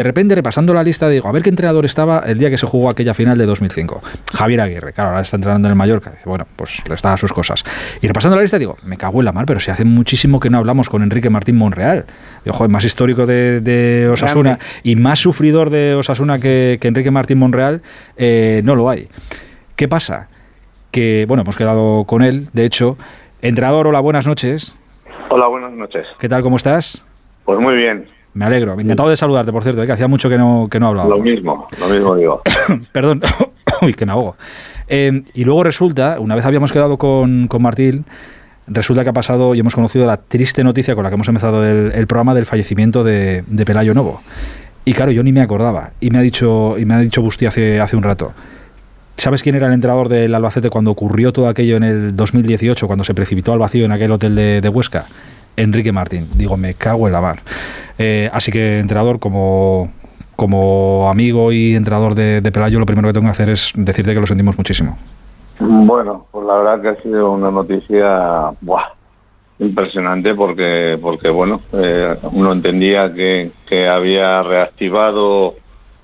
de repente, repasando la lista, digo, a ver qué entrenador estaba el día que se jugó aquella final de 2005. Javier Aguirre, claro, ahora está entrenando en el Mallorca. Dice, bueno, pues le está a sus cosas. Y repasando la lista, digo, me cago en la mar, pero si hace muchísimo que no hablamos con Enrique Martín Monreal. Digo, joder, más histórico de, Osasuna y más sufridor de Osasuna que, Enrique Martín Monreal, eh, no lo hay. ¿Qué pasa? Que, bueno, hemos quedado con él, de hecho. Entrenador, hola, buenas noches. Hola, buenas noches. ¿Qué tal, cómo estás? Pues muy bien. Me alegro. Encantado de saludarte, por cierto, ¿eh? que hacía mucho que no, que no hablaba. Lo mismo, lo mismo digo. Perdón, uy, que me ahogo. Em, y luego resulta, una vez habíamos quedado con, con, Martín, resulta que ha pasado y hemos conocido la triste noticia con la que hemos empezado el, programa del fallecimiento de, de, Pelayo Novo. Y claro, yo ni me acordaba. Y me ha dicho, y me ha dicho Busti hace, hace un rato. ¿Sabes quién era el entrenador del Albacete cuando ocurrió todo aquello en el 2018, cuando se precipitó al vacío en aquel hotel de, de Huesca? Enrique Martín. Digo, me cago en la mar. Eh, así que, entrenador, como, como amigo y entrenador de, Pelayo, lo primero que tengo que hacer es decirte que lo sentimos muchísimo. Bueno, pues la verdad que ha sido una noticia impresionante porque, porque bueno, eh, uno entendía que, que había reactivado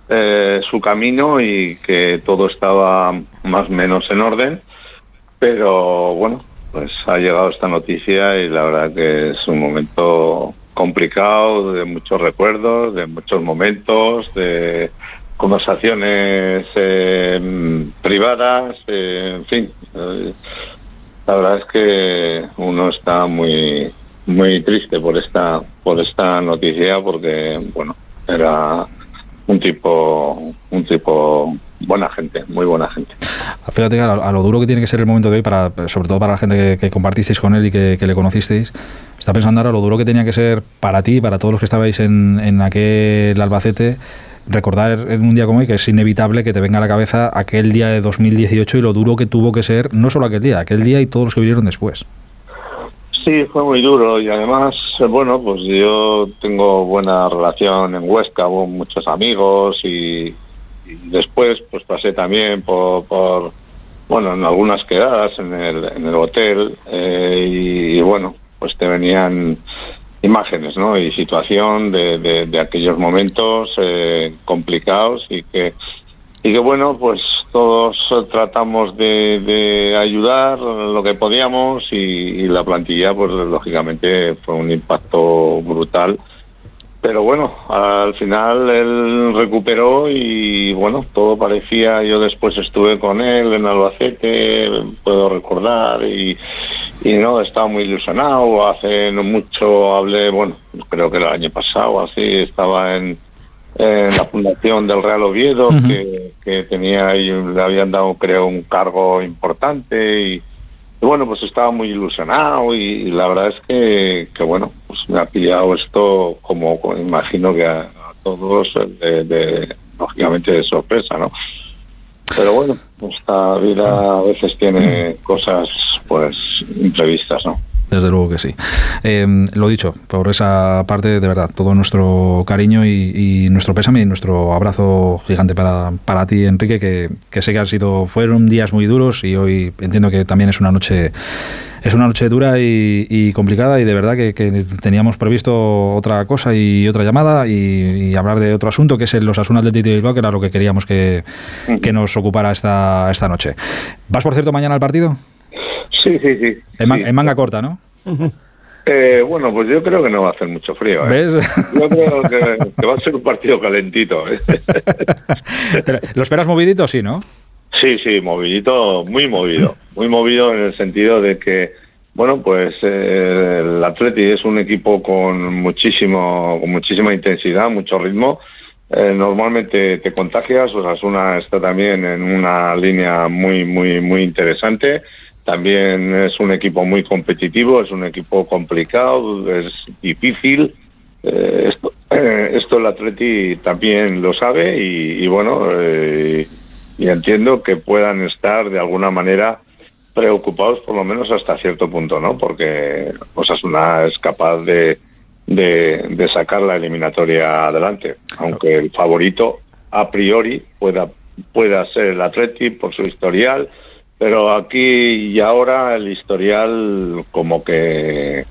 eh, su camino y que todo estaba más o menos en orden, pero bueno, pues ha llegado esta noticia y la verdad que es un momento complicado, de muchos recuerdos, de muchos momentos, de conversaciones eh, privadas, eh, en fin. La verdad es que uno está muy muy triste por esta por esta noticia porque bueno era un tipo un tipo buena gente, muy buena gente. Fíjate a, lo duro que tiene que ser el momento de hoy, para, sobre todo para la gente que, compartisteis con él y que, le conocisteis, está pensando ahora lo duro que tenía que ser para ti, para todos los que estabais en, en aquel Albacete, recordar en un día como hoy que es inevitable que te venga a la cabeza aquel día de 2018 y lo duro que tuvo que ser, no solo aquel día, aquel día y todos los que vinieron después. Sí, fue muy duro y además, bueno, pues yo tengo buena relación en Huesca, hubo muchos amigos y, después pues pasé también por, bueno, en algunas quedadas en el, en el hotel eh, y, bueno, pues te venían imágenes, ¿no? Y situación de, aquellos momentos eh, complicados y que y que bueno, pues todos tratamos de, ayudar lo que podíamos y, la plantilla, pues lógicamente fue un impacto brutal. Pero bueno, al final él recuperó y bueno, todo parecía, yo después estuve con él en Albacete, puedo recordar, y, y no, estaba muy ilusionado, hace no mucho hablé, bueno, creo que el año pasado así, estaba en, en la fundación del Real Oviedo, que, tenía y le habían dado, creo, un cargo importante y, bueno, pues estaba muy ilusionado y, la verdad es que, que, bueno, pues me ha pillado esto como, imagino que a, todos, de, lógicamente de sorpresa, ¿no? Pero bueno, esta vida a veces tiene cosas pues imprevistas, ¿no? Desde luego que sí. Em, lo dicho, por esa parte, de verdad, todo nuestro cariño y, nuestro pésame y nuestro abrazo gigante para, para ti, Enrique, que, que, sé que han sido, fueron días muy duros y hoy entiendo que también es una noche es una noche dura y, complicada y de verdad que, teníamos previsto otra cosa y otra llamada y, hablar de otro asunto que es los Asunas del Tito Bilbao, que era lo que queríamos que, que nos ocupara esta, esta noche. ¿Vas, por cierto, mañana al partido? Sí, sí, sí. En, manga corta, ¿no? Eh, bueno, pues yo creo que no va a hacer mucho frío. ¿eh? ¿Ves? Yo creo que, va a ser un partido calentito. ¿eh? ¿Lo esperas movidito? Sí, ¿no? Sí, sí, movidito, muy movido. Muy movido en el sentido de que, bueno, pues el Atleti es un equipo con muchísimo, con muchísima intensidad, mucho ritmo. Normalmente te contagias, o sea, una está también en una línea muy, muy, muy interesante. También es un equipo muy competitivo, es un equipo complicado, es difícil. Eh, esto, eh, el Atleti también lo sabe y, bueno, eh, y entiendo que puedan estar de alguna manera preocupados por lo menos hasta cierto punto, ¿no? Porque Osasuna es capaz de, de, sacar la eliminatoria adelante, aunque el favorito a priori pueda pueda ser el Atleti por su historial, pero aquí y ahora el historial como que,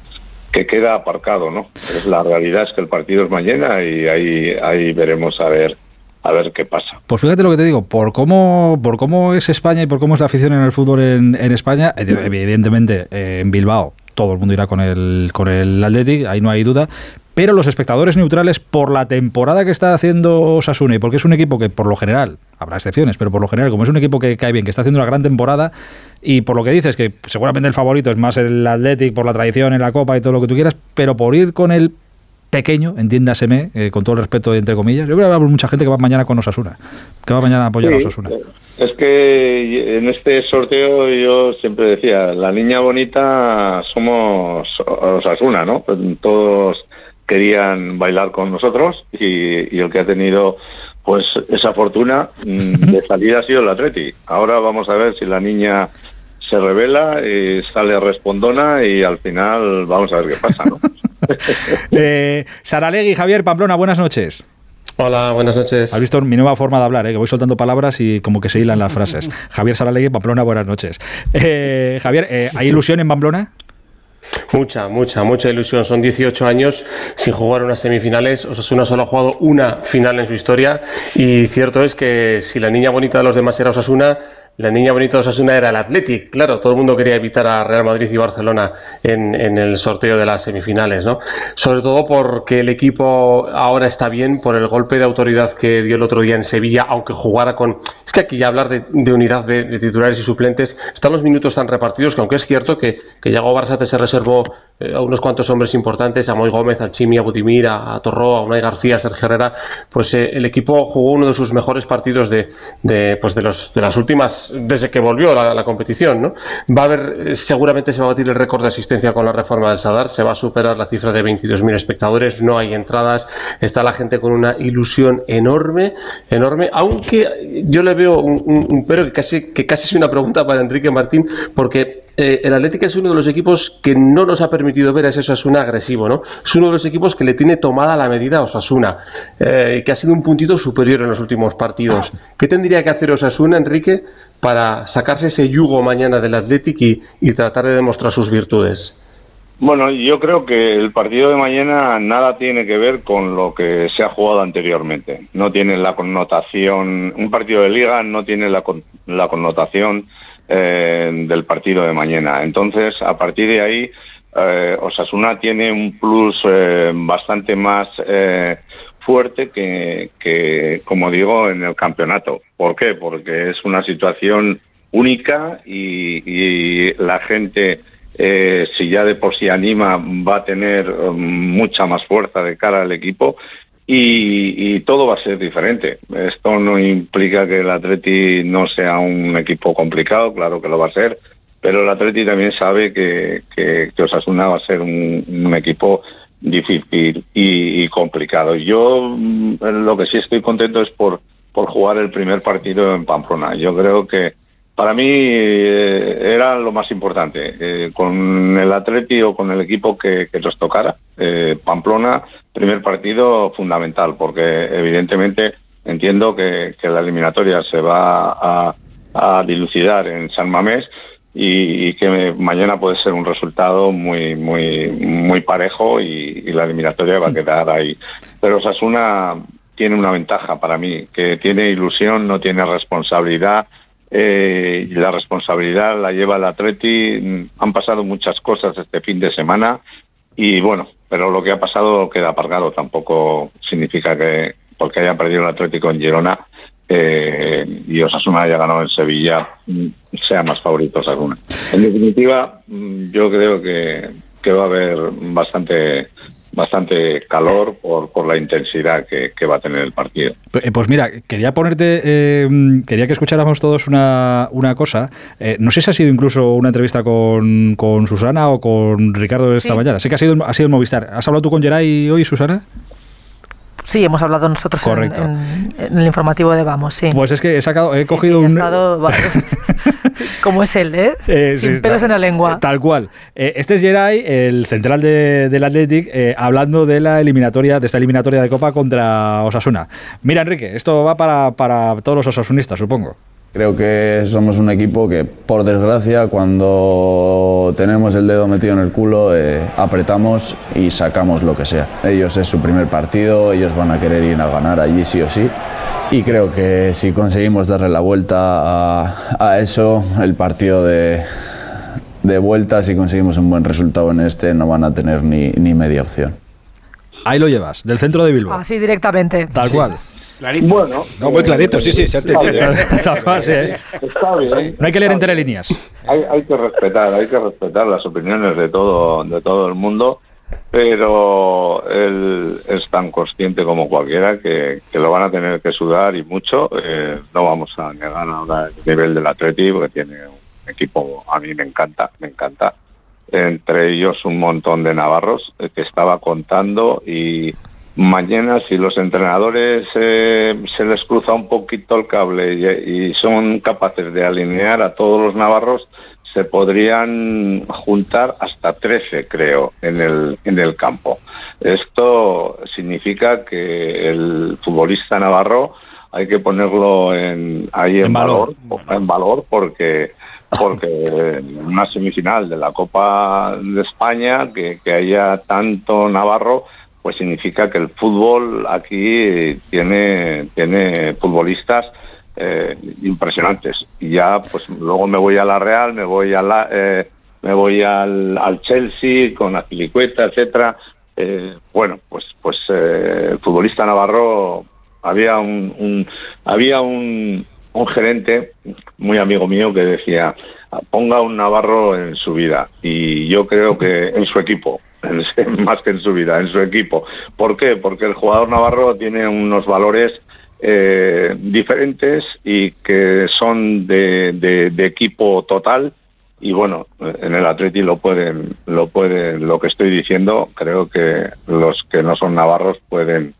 que queda aparcado, ¿no? Es la realidad es que el partido es mañana y ahí ahí veremos a ver a ver qué pasa. Pues fíjate lo que te digo, por cómo, por cómo es España y por cómo es la afición en el fútbol en, en España, evidentemente eh, en Bilbao todo el mundo irá con el, con el Athletic, ahí no hay duda, pero los espectadores neutrales por la temporada que está haciendo Osasuna y porque es un equipo que por lo general, habrá excepciones, pero por lo general como es un equipo que cae bien, que está haciendo una gran temporada y por lo que dices que seguramente el favorito es más el Athletic por la tradición en la Copa y todo lo que tú quieras, pero por ir con el pequeño, entiéndaseme, eh, con todo el respeto entre comillas, yo creo que haber mucha gente que va mañana con Osasuna, que va mañana a apoyar a Osasuna. Es que en este sorteo yo siempre decía, la niña bonita somos Osasuna, ¿no? Pues todos querían bailar con nosotros y, el que ha tenido pues esa fortuna mm, de salida ha sido el Atleti. Ahora vamos a ver si la niña se revela y sale respondona y al final vamos a ver qué pasa, ¿no? eh, Saralegui, Javier Pamplona, buenas noches. Hola, buenas noches. Has visto mi nueva forma de hablar, ¿eh? que voy soltando palabras y como que se hilan las frases. Javier Saralegui, Pamplona, buenas noches. Eh, Javier, eh, ¿hay ilusión en Pamplona? Mucha, mucha, mucha ilusión. Son 18 años sin jugar unas semifinales. Osasuna solo ha jugado una final en su historia y cierto es que si la niña bonita de los demás era Osasuna, la niña bonita de Osasuna era el Athletic. Claro, todo el mundo quería evitar a Real Madrid y Barcelona en, el sorteo de las semifinales, ¿no? Sobre todo porque el equipo ahora está bien por el golpe de autoridad que dio el otro día en Sevilla, aunque jugara con... Es que aquí ya hablar de, unidad de, titulares y suplentes, están los minutos tan repartidos que aunque es cierto que, que Yago Barça se reservó eh, a unos cuantos hombres importantes, a Moy Gómez, a Chimi, a Budimir, a, Torró, a Unai García, a Sergio Herrera, pues eh, el equipo jugó uno de sus mejores partidos de, de, pues de, los, de las últimas, desde que volvió la, la competición. ¿no? Va a haber, seguramente se va a batir el récord de asistencia con la reforma del Sadar, se va a superar la cifra de 22.000 espectadores, no hay entradas, está la gente con una ilusión enorme, enorme, aunque yo le veo un, un, pero que casi, que casi es una pregunta para Enrique Martín, porque eh, el Atlético es uno de los equipos que no nos ha permitido ver a ese Osasuna agresivo, ¿no? Es uno de los equipos que le tiene tomada la medida a Osasuna, eh, que ha sido un puntito superior en los últimos partidos. ¿Qué tendría que hacer Osasuna, Enrique, para sacarse ese yugo mañana del Atlético y, tratar de demostrar sus virtudes? Bueno, yo creo que el partido de mañana nada tiene que ver con lo que se ha jugado anteriormente. No tiene la connotación, un partido de liga no tiene la, la connotación eh, del partido de mañana. Entonces, a partir de ahí, eh, Osasuna tiene un plus eh, bastante más eh, fuerte que, que, como digo, en el campeonato. ¿Por qué? Porque es una situación única y, y la gente, eh, si ya de por sí anima, va a tener um, mucha más fuerza de cara al equipo y, todo va a ser diferente. Esto no implica que el Atleti no sea un equipo complicado, claro que lo va a ser, pero el Atleti también sabe que, que, Osasuna va a ser un, equipo difícil y, complicado. Yo mm, lo que sí estoy contento es por, por jugar el primer partido en Pamplona. Yo creo que para mí eh, era lo más importante. Eh, con el Atleti o con el equipo que, que nos tocara, eh, Pamplona primer partido fundamental, porque evidentemente entiendo que, la eliminatoria se va a, dilucidar en San Mamés y, que mañana puede ser un resultado muy muy muy parejo y, la eliminatoria va a quedar ahí. Pero Sasuna tiene una ventaja para mí, que tiene ilusión, no tiene responsabilidad. Eh, la responsabilidad la lleva el Atleti. Han pasado muchas cosas este fin de semana y bueno, pero lo que ha pasado queda aparcado. Tampoco significa que porque haya perdido el Atlético en Girona eh, y Osasuna haya ganado en Sevilla mm, sea más favorito Osasuna. En definitiva, mm, yo creo que, que va a haber bastante bastante calor por, por la intensidad que, va a tener el partido. Eh, pues mira, quería ponerte, eh, quería que escucháramos todos una, una cosa. Eh, no sé si ha sido incluso una entrevista con, con Susana o con Ricardo esta mañana. Sé que ha sido, ha sido en Movistar. ¿Has hablado tú con Geray hoy, Susana? Sí, hemos hablado nosotros en, el informativo de Vamos, sí. Pues es que he sacado, he cogido un... como es él, ¿eh? eh Sin pelos en la lengua. Tal cual. Eh, este es Geray, el central del Athletic, eh, hablando de la eliminatoria, de esta eliminatoria de Copa contra Osasuna. Mira, Enrique, esto va para, para todos los osasunistas, supongo. Creo que somos un equipo que, por desgracia, cuando tenemos el dedo metido en el culo, eh, apretamos y sacamos lo que sea. Ellos es su primer partido, ellos van a querer ir a ganar allí sí o sí. Y creo que si conseguimos darle la vuelta a, eso, el partido de, de vuelta, si conseguimos un buen resultado en este, no van a tener ni, ni media opción. Ahí lo llevas, del centro de Bilbao. Así directamente. Tal cual. Clarito. Bueno, no, muy clarito, sí, sí, se está bien. ¿eh? Está bien. No hay que leer entre líneas. Hay, hay, que respetar, hay que respetar las opiniones de todo, de todo el mundo, pero él es tan consciente como cualquiera que, lo van a tener que sudar y mucho. Eh, no vamos a negar ahora el nivel del Atleti, porque tiene un equipo, a mí me encanta, me encanta. Entre ellos un montón de navarros eh, que estaba contando y mañana si los entrenadores eh, se les cruza un poquito el cable y, son capaces de alinear a todos los navarros, se podrían juntar hasta 13, creo, en el, en el campo. Esto significa que el futbolista navarro hay que ponerlo en, ahí en, valor, en valor porque porque en una semifinal de la Copa de España que, que haya tanto navarro pues significa que el fútbol aquí tiene, tiene futbolistas eh, impresionantes. Y ya, pues luego me voy a la Real, me voy a la, eh, me voy al, Chelsea con la Filicueta, etcétera. Eh, bueno, pues, pues el futbolista Navarro había un, había un, un gerente muy amigo mío que decía ponga un Navarro en su vida y yo creo que en su equipo más que en su vida, en su equipo. ¿Por qué? Porque el jugador navarro tiene unos valores eh, diferentes y que son de, de, equipo total. Y bueno en el Atleti lo pueden lo pueden lo que estoy diciendo creo que los que no son navarros pueden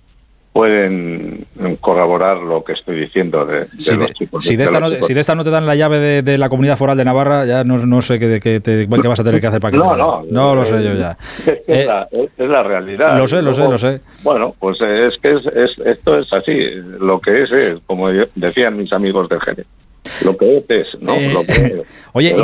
pueden corroborar lo que estoy diciendo de, si los chicos. Si de, esta no, si de, esta no, te dan la llave de, la comunidad foral de Navarra, ya no, no sé qué, qué, qué, vas a tener que hacer para que No, no, no lo sé yo ya. Es, eh, la, es, la, realidad. Lo sé, lo sé, lo sé. Bueno, pues es que es, esto es así. Lo que es es, como decían mis amigos del Jerez lo que es, ¿no? Eh, oye,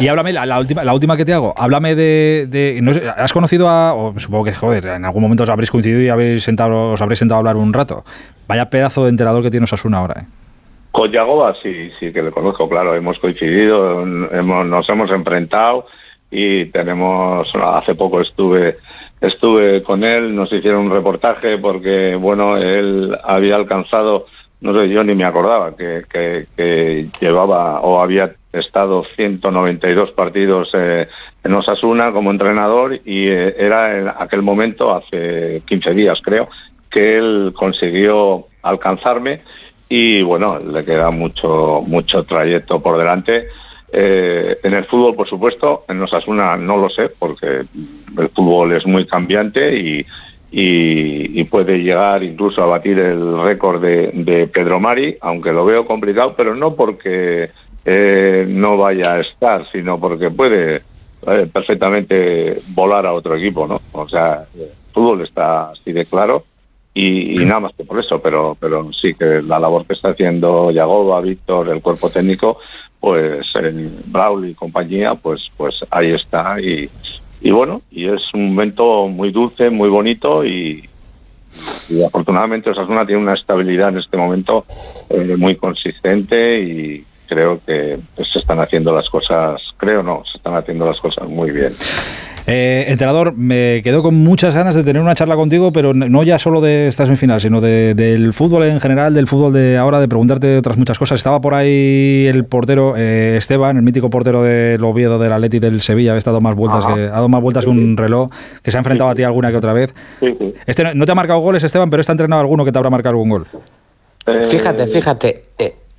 y, háblame, la, última, la última que te hago, háblame de... no ¿Has conocido a... O supongo que, joder, en algún momento os habréis coincidido y habréis sentado, os habréis sentado a hablar un rato. Vaya pedazo de enterador que tiene Osasuna ahora, ¿eh? Con Yagoba sí, sí que le conozco, claro, hemos coincidido, hemos, nos hemos enfrentado y tenemos, hace poco estuve estuve con él, nos hicieron un reportaje porque, bueno, él había alcanzado no sé, yo ni me acordaba que, que, llevaba o había estado 192 partidos eh, en Osasuna como entrenador y eh, era en aquel momento, hace 15 días creo, que él consiguió alcanzarme y bueno, le queda mucho, mucho trayecto por delante. Eh, en el fútbol, por supuesto, en Osasuna no lo sé, porque el fútbol es muy cambiante y, y, puede llegar incluso a batir el récord de, Pedro Mari, aunque lo veo complicado, pero no porque eh, no vaya a estar, sino porque puede eh, perfectamente volar a otro equipo, ¿no? O sea, el fútbol está así de claro y, nada más que por eso, pero, pero sí que la labor que está haciendo Yagoba, Víctor, el cuerpo técnico, pues en Brawl y compañía, pues, pues ahí está y, y bueno, y es un momento muy dulce, muy bonito y, y afortunadamente Osasuna tiene una estabilidad en este momento eh, muy consistente y creo que pues, se están haciendo las cosas, creo no, se están haciendo las cosas muy bien. Eh, entrenador, me quedo con muchas ganas de tener una charla contigo, pero no ya solo de esta semifinal, sino del fútbol en general, del fútbol de ahora, de preguntarte otras muchas cosas. Estaba por ahí el portero eh, Esteban, el mítico portero del Oviedo, del Atleti del Sevilla, ha estado más vueltas que, ha dado más vueltas que un reloj, que se ha enfrentado a ti alguna que otra vez. Este no te ha marcado goles, Esteban, pero está entrenado alguno que te habrá marcado algún gol. Eh, fíjate, fíjate.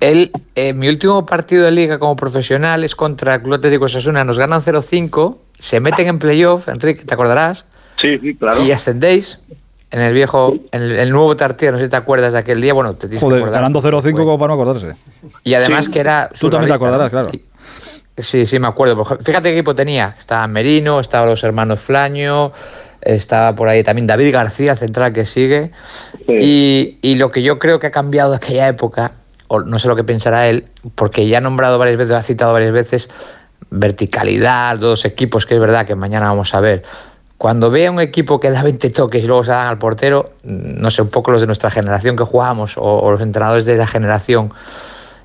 Él, mi último partido de liga como profesional es contra el Club Atlético Sasuna. Nos ganan 0-5 se meten en playoff, Enrique, ¿te acordarás? Sí, sí, claro. Y ascendéis en el viejo, en el, nuevo Tartier, no sé si te acuerdas de aquel día, bueno, te tienes Joder, ganando 0-5 como para no acordarse. Y además que era... Tú también te acordarás, claro. Sí, sí, me acuerdo. Fíjate qué equipo tenía. Estaba Merino, estaban los hermanos Flaño, estaba por ahí también David García, central que sigue. Y, y, lo que yo creo que ha cambiado de aquella época o no sé lo que pensará él, porque ya ha nombrado varias veces, ha citado varias veces verticalidad, dos equipos, que es verdad que mañana vamos a ver. Cuando vea un equipo que da 20 toques y luego se dan al portero, no sé, un poco los de nuestra generación que jugamos o, los entrenadores de esa generación,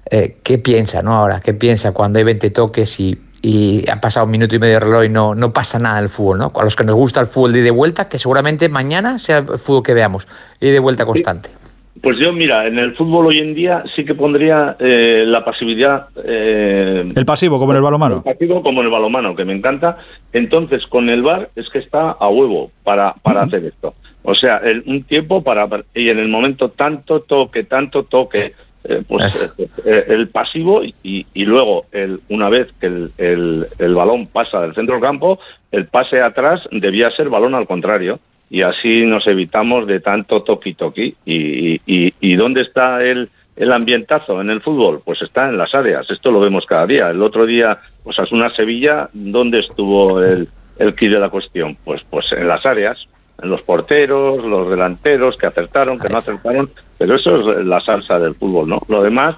eh, ¿qué piensa no ahora? ¿Qué piensa cuando hay 20 toques y, y ha pasado un minuto y medio de reloj y no, no pasa nada el fútbol, ¿no? A los que nos gusta el fútbol de, de vuelta, que seguramente mañana sea el fútbol que veamos, y de vuelta constante. Pues yo, mira, en el fútbol hoy en día sí que pondría eh, la pasividad. Eh, el pasivo, como en el balomano. El pasivo, como en el balomano, que me encanta. Entonces, con el VAR es que está a huevo para, para hacer esto. O sea, el, un tiempo para. Y en el momento tanto toque, tanto toque. Eh, pues el pasivo y, y luego el, una vez que el, el, el balón pasa del centro del campo, el pase atrás debía ser balón al contrario y así nos evitamos de tanto toqui-toqui. Y, y, y, dónde está el, el ambientazo en el fútbol? Pues está en las áreas, esto lo vemos cada día. El otro día, pues una Sevilla, ¿dónde estuvo el, el kit de la cuestión? Pues, pues en las áreas, en los porteros, los delanteros que acertaron, que no acertaron, pero eso es la salsa del fútbol, ¿no? Lo demás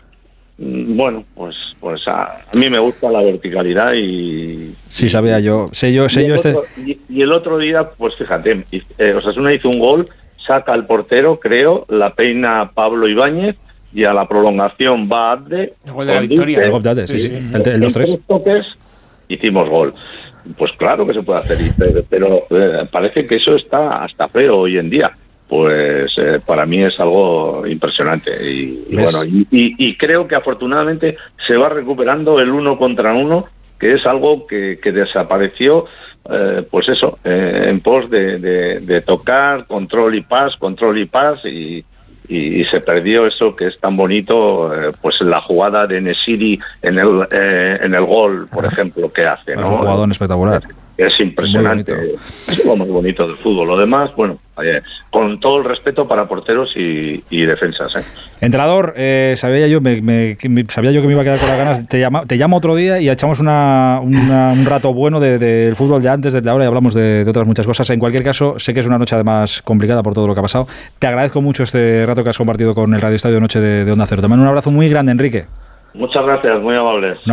bueno, pues, pues a, mí me gusta la verticalidad y... Sí, sabía yo. Sé yo, sé y, yo el este... otro, y, el otro día, pues fíjate, eh, Osasuna hizo un gol, saca al portero, creo, la peina Pablo Ibáñez y a la prolongación va Abde. El gol de la victoria. El gol de Abde, sí, sí. sí. El, el 2-3. toques hicimos gol. Pues claro que se puede hacer, pero eh, parece que eso está hasta feo hoy en día pues eh, para mí es algo impresionante. Y, y bueno y, y, creo que afortunadamente se va recuperando el uno contra uno que es algo que, que desapareció eh, pues eso eh, en pos de, de, de, tocar control y paz control y paz y, y, se perdió eso que es tan bonito eh, pues la jugada de Nesiri en el eh, en el gol por ejemplo que hace ¿no? es un jugador espectacular es impresionante. Es lo más bonito del fútbol. Lo demás, bueno, eh, con todo el respeto para porteros y, y defensas. ¿eh? Entrenador, eh, sabía yo me, me, sabía yo que me iba a quedar con las ganas. Te, llama, te llamo otro día y echamos una, una, un rato bueno del de, fútbol de antes, de ahora y hablamos de, de, otras muchas cosas. En cualquier caso, sé que es una noche además complicada por todo lo que ha pasado. Te agradezco mucho este rato que has compartido con el Radio Estadio Noche de, de Onda Cero. Te mando un abrazo muy grande, Enrique. Muchas gracias, muy amables.